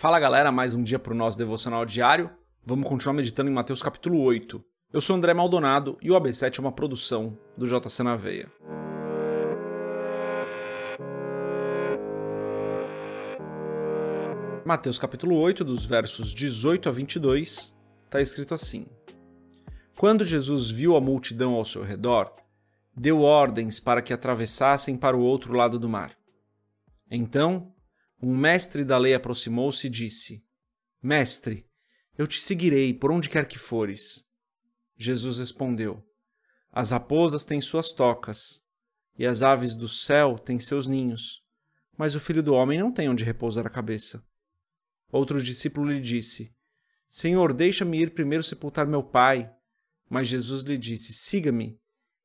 Fala galera, mais um dia para o nosso devocional diário. Vamos continuar meditando em Mateus capítulo 8. Eu sou André Maldonado e o AB7 é uma produção do JC na Veia. Mateus capítulo 8, dos versos 18 a 22, está escrito assim: Quando Jesus viu a multidão ao seu redor, deu ordens para que atravessassem para o outro lado do mar. Então, um mestre da lei aproximou-se e disse: Mestre, eu te seguirei por onde quer que fores. Jesus respondeu: As raposas têm suas tocas, e as aves do céu têm seus ninhos, mas o filho do homem não tem onde repousar a cabeça. Outro discípulo lhe disse: Senhor, deixa-me ir primeiro sepultar meu pai. Mas Jesus lhe disse: Siga-me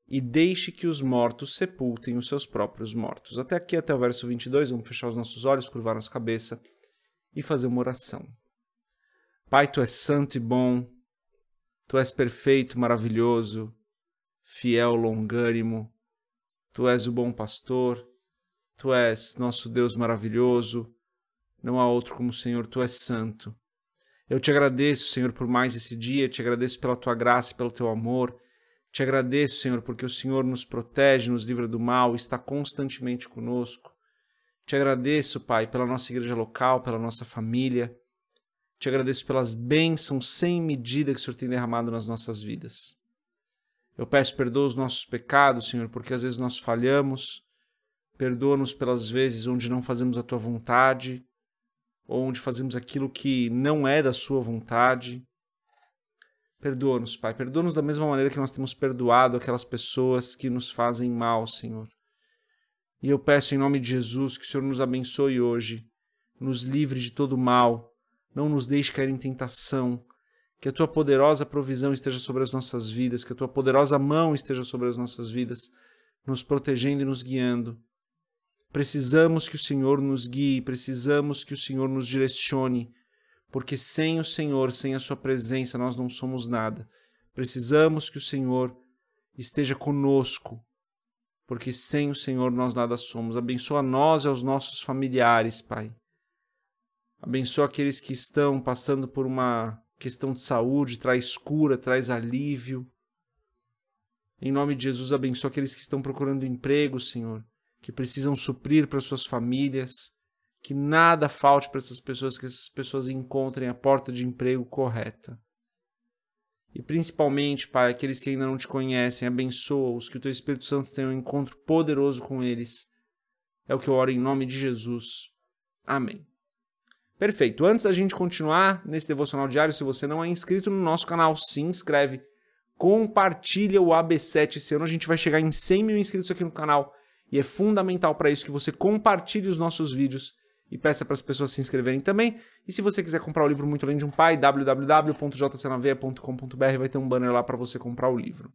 e deixe que os mortos sepultem os seus próprios mortos. Até aqui, até o verso 22, vamos fechar os nossos olhos, curvar nossa cabeça e fazer uma oração. Pai, tu és santo e bom, tu és perfeito, maravilhoso, fiel, longânimo, tu és o bom pastor, tu és nosso Deus maravilhoso, não há outro como o Senhor, tu és santo. Eu te agradeço, Senhor, por mais esse dia, te agradeço pela tua graça e pelo teu amor. Te agradeço, Senhor, porque o Senhor nos protege, nos livra do mal, está constantemente conosco. Te agradeço, Pai, pela nossa igreja local, pela nossa família. Te agradeço pelas bênçãos sem medida que o Senhor tem derramado nas nossas vidas. Eu peço perdoa os nossos pecados, Senhor, porque às vezes nós falhamos. Perdoa-nos pelas vezes onde não fazemos a tua vontade, ou onde fazemos aquilo que não é da sua vontade. Perdoa-nos, Pai. Perdoa-nos da mesma maneira que nós temos perdoado aquelas pessoas que nos fazem mal, Senhor. E eu peço em nome de Jesus que o Senhor nos abençoe hoje, nos livre de todo mal, não nos deixe cair em tentação, que a tua poderosa provisão esteja sobre as nossas vidas, que a tua poderosa mão esteja sobre as nossas vidas, nos protegendo e nos guiando. Precisamos que o Senhor nos guie, precisamos que o Senhor nos direcione porque sem o Senhor, sem a Sua presença, nós não somos nada. Precisamos que o Senhor esteja conosco, porque sem o Senhor nós nada somos. Abençoa nós e aos nossos familiares, Pai. Abençoa aqueles que estão passando por uma questão de saúde, traz cura, traz alívio. Em nome de Jesus, abençoa aqueles que estão procurando emprego, Senhor, que precisam suprir para suas famílias que nada falte para essas pessoas, que essas pessoas encontrem a porta de emprego correta. E principalmente, Pai, aqueles que ainda não te conhecem, abençoa-os, que o teu Espírito Santo tenha um encontro poderoso com eles. É o que eu oro em nome de Jesus. Amém. Perfeito. Antes da gente continuar nesse devocional diário, se você não é inscrito no nosso canal, se inscreve, compartilha o AB7 esse ano. A gente vai chegar em 100 mil inscritos aqui no canal e é fundamental para isso que você compartilhe os nossos vídeos e peça para as pessoas se inscreverem também. E se você quiser comprar o livro Muito Além de um Pai, www.jcnaveia.com.br vai ter um banner lá para você comprar o livro.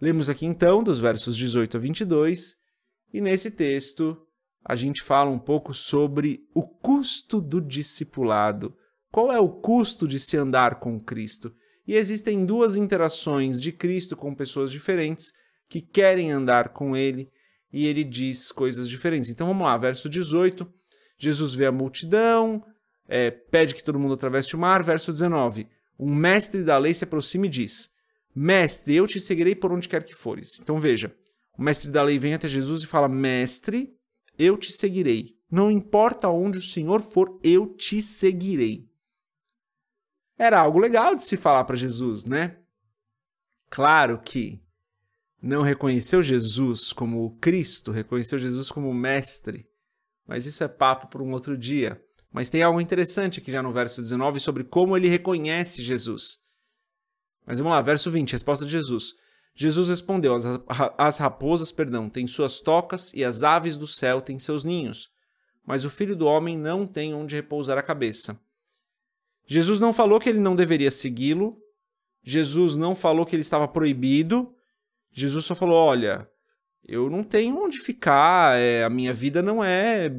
Lemos aqui então dos versos 18 a 22, e nesse texto a gente fala um pouco sobre o custo do discipulado. Qual é o custo de se andar com Cristo? E existem duas interações de Cristo com pessoas diferentes que querem andar com Ele e ele diz coisas diferentes. Então vamos lá, verso 18. Jesus vê a multidão, é, pede que todo mundo atravesse o mar. Verso 19. Um mestre da lei se aproxima e diz: Mestre, eu te seguirei por onde quer que fores. Então veja, o mestre da lei vem até Jesus e fala: Mestre, eu te seguirei. Não importa onde o Senhor for, eu te seguirei. Era algo legal de se falar para Jesus, né? Claro que não reconheceu Jesus como Cristo, reconheceu Jesus como Mestre. Mas isso é papo por um outro dia. Mas tem algo interessante aqui já no verso 19 sobre como ele reconhece Jesus. Mas vamos lá, verso 20, resposta de Jesus. Jesus respondeu: as raposas, perdão, têm suas tocas e as aves do céu têm seus ninhos, mas o filho do homem não tem onde repousar a cabeça. Jesus não falou que ele não deveria segui-lo, Jesus não falou que ele estava proibido, Jesus só falou: olha, eu não tenho onde ficar, é, a minha vida não é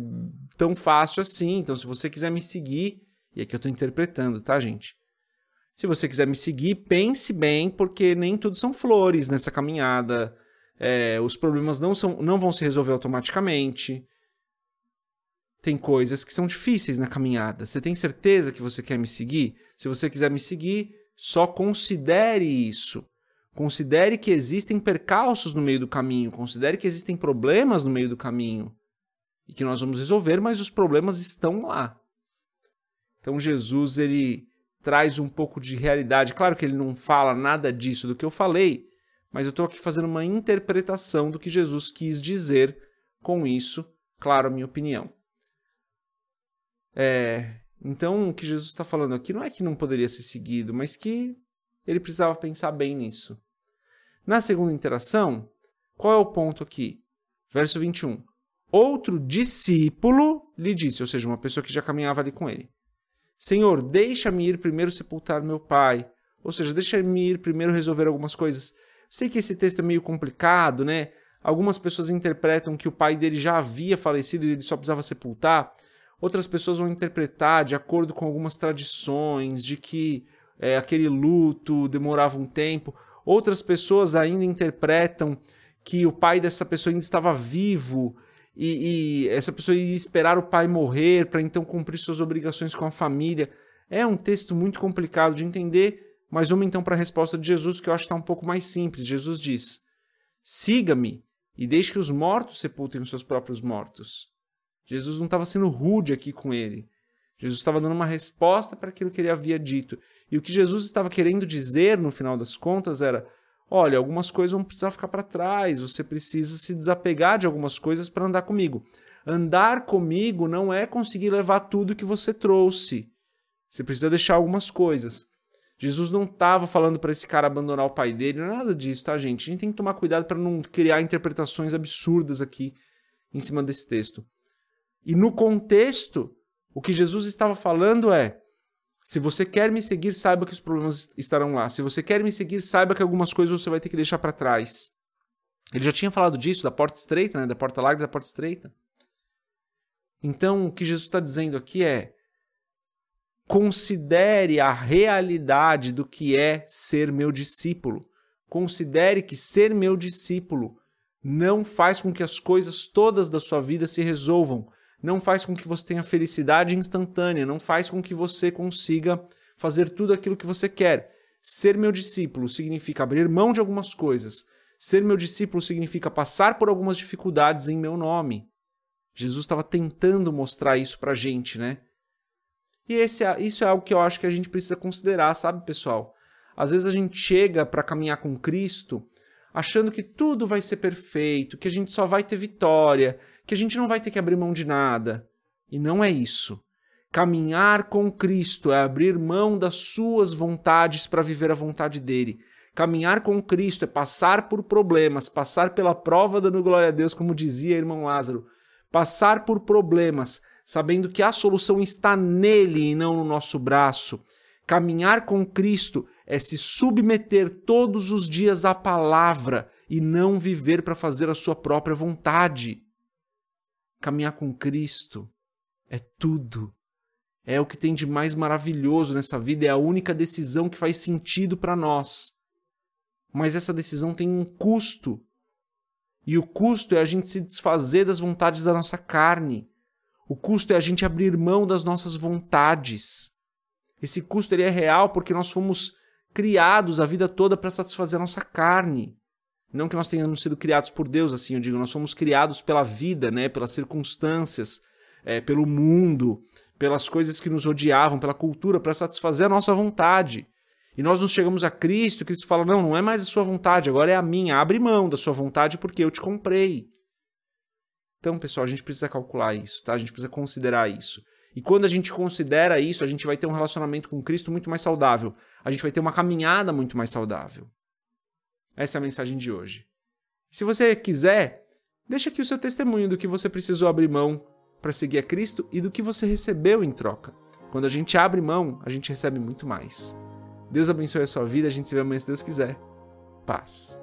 tão fácil assim. Então, se você quiser me seguir, e aqui eu estou interpretando, tá, gente? Se você quiser me seguir, pense bem, porque nem tudo são flores nessa caminhada. É, os problemas não, são, não vão se resolver automaticamente. tem coisas que são difíceis na caminhada. Você tem certeza que você quer me seguir? Se você quiser me seguir, só considere isso. Considere que existem percalços no meio do caminho, considere que existem problemas no meio do caminho e que nós vamos resolver, mas os problemas estão lá. Então Jesus ele traz um pouco de realidade. Claro que ele não fala nada disso do que eu falei, mas eu estou aqui fazendo uma interpretação do que Jesus quis dizer com isso, claro, a minha opinião. É, então, o que Jesus está falando aqui não é que não poderia ser seguido, mas que ele precisava pensar bem nisso. Na segunda interação, qual é o ponto aqui? Verso 21. Outro discípulo lhe disse, ou seja, uma pessoa que já caminhava ali com ele: Senhor, deixa-me ir primeiro sepultar meu pai. Ou seja, deixa-me ir primeiro resolver algumas coisas. Sei que esse texto é meio complicado, né? Algumas pessoas interpretam que o pai dele já havia falecido e ele só precisava sepultar. Outras pessoas vão interpretar de acordo com algumas tradições, de que é, aquele luto demorava um tempo. Outras pessoas ainda interpretam que o pai dessa pessoa ainda estava vivo e, e essa pessoa ia esperar o pai morrer para então cumprir suas obrigações com a família. É um texto muito complicado de entender, mas vamos então para a resposta de Jesus, que eu acho que está um pouco mais simples. Jesus diz: Siga-me e deixe que os mortos sepultem os seus próprios mortos. Jesus não estava sendo rude aqui com ele. Jesus estava dando uma resposta para aquilo que ele havia dito. E o que Jesus estava querendo dizer, no final das contas, era: olha, algumas coisas vão precisar ficar para trás, você precisa se desapegar de algumas coisas para andar comigo. Andar comigo não é conseguir levar tudo que você trouxe. Você precisa deixar algumas coisas. Jesus não estava falando para esse cara abandonar o pai dele, é nada disso, tá, gente? A gente tem que tomar cuidado para não criar interpretações absurdas aqui em cima desse texto. E no contexto, o que Jesus estava falando é: se você quer me seguir, saiba que os problemas estarão lá. Se você quer me seguir, saiba que algumas coisas você vai ter que deixar para trás. Ele já tinha falado disso, da porta estreita, né? da porta larga da porta estreita. Então, o que Jesus está dizendo aqui é: considere a realidade do que é ser meu discípulo. Considere que ser meu discípulo não faz com que as coisas todas da sua vida se resolvam, não faz com que você tenha felicidade instantânea, não faz com que você consiga fazer tudo aquilo que você quer. Ser meu discípulo significa abrir mão de algumas coisas. Ser meu discípulo significa passar por algumas dificuldades em meu nome. Jesus estava tentando mostrar isso pra gente, né? E esse, é, isso é algo que eu acho que a gente precisa considerar, sabe, pessoal? Às vezes a gente chega para caminhar com Cristo achando que tudo vai ser perfeito, que a gente só vai ter vitória, que a gente não vai ter que abrir mão de nada. E não é isso. Caminhar com Cristo é abrir mão das suas vontades para viver a vontade dele. Caminhar com Cristo é passar por problemas, passar pela prova dando glória a Deus, como dizia irmão Lázaro. Passar por problemas, sabendo que a solução está nele e não no nosso braço. Caminhar com Cristo é se submeter todos os dias à palavra e não viver para fazer a sua própria vontade. Caminhar com Cristo é tudo. É o que tem de mais maravilhoso nessa vida, é a única decisão que faz sentido para nós. Mas essa decisão tem um custo. E o custo é a gente se desfazer das vontades da nossa carne. O custo é a gente abrir mão das nossas vontades. Esse custo ele é real porque nós fomos criados a vida toda para satisfazer a nossa carne. Não que nós tenhamos sido criados por Deus, assim eu digo, nós fomos criados pela vida, né, pelas circunstâncias, é, pelo mundo, pelas coisas que nos odiavam, pela cultura, para satisfazer a nossa vontade. E nós nos chegamos a Cristo, Cristo fala: não, não é mais a sua vontade, agora é a minha. Abre mão da sua vontade porque eu te comprei. Então, pessoal, a gente precisa calcular isso, tá? A gente precisa considerar isso. E quando a gente considera isso, a gente vai ter um relacionamento com Cristo muito mais saudável. A gente vai ter uma caminhada muito mais saudável. Essa é a mensagem de hoje. Se você quiser, deixa aqui o seu testemunho do que você precisou abrir mão para seguir a Cristo e do que você recebeu em troca. Quando a gente abre mão, a gente recebe muito mais. Deus abençoe a sua vida, a gente se vê amanhã se Deus quiser. Paz.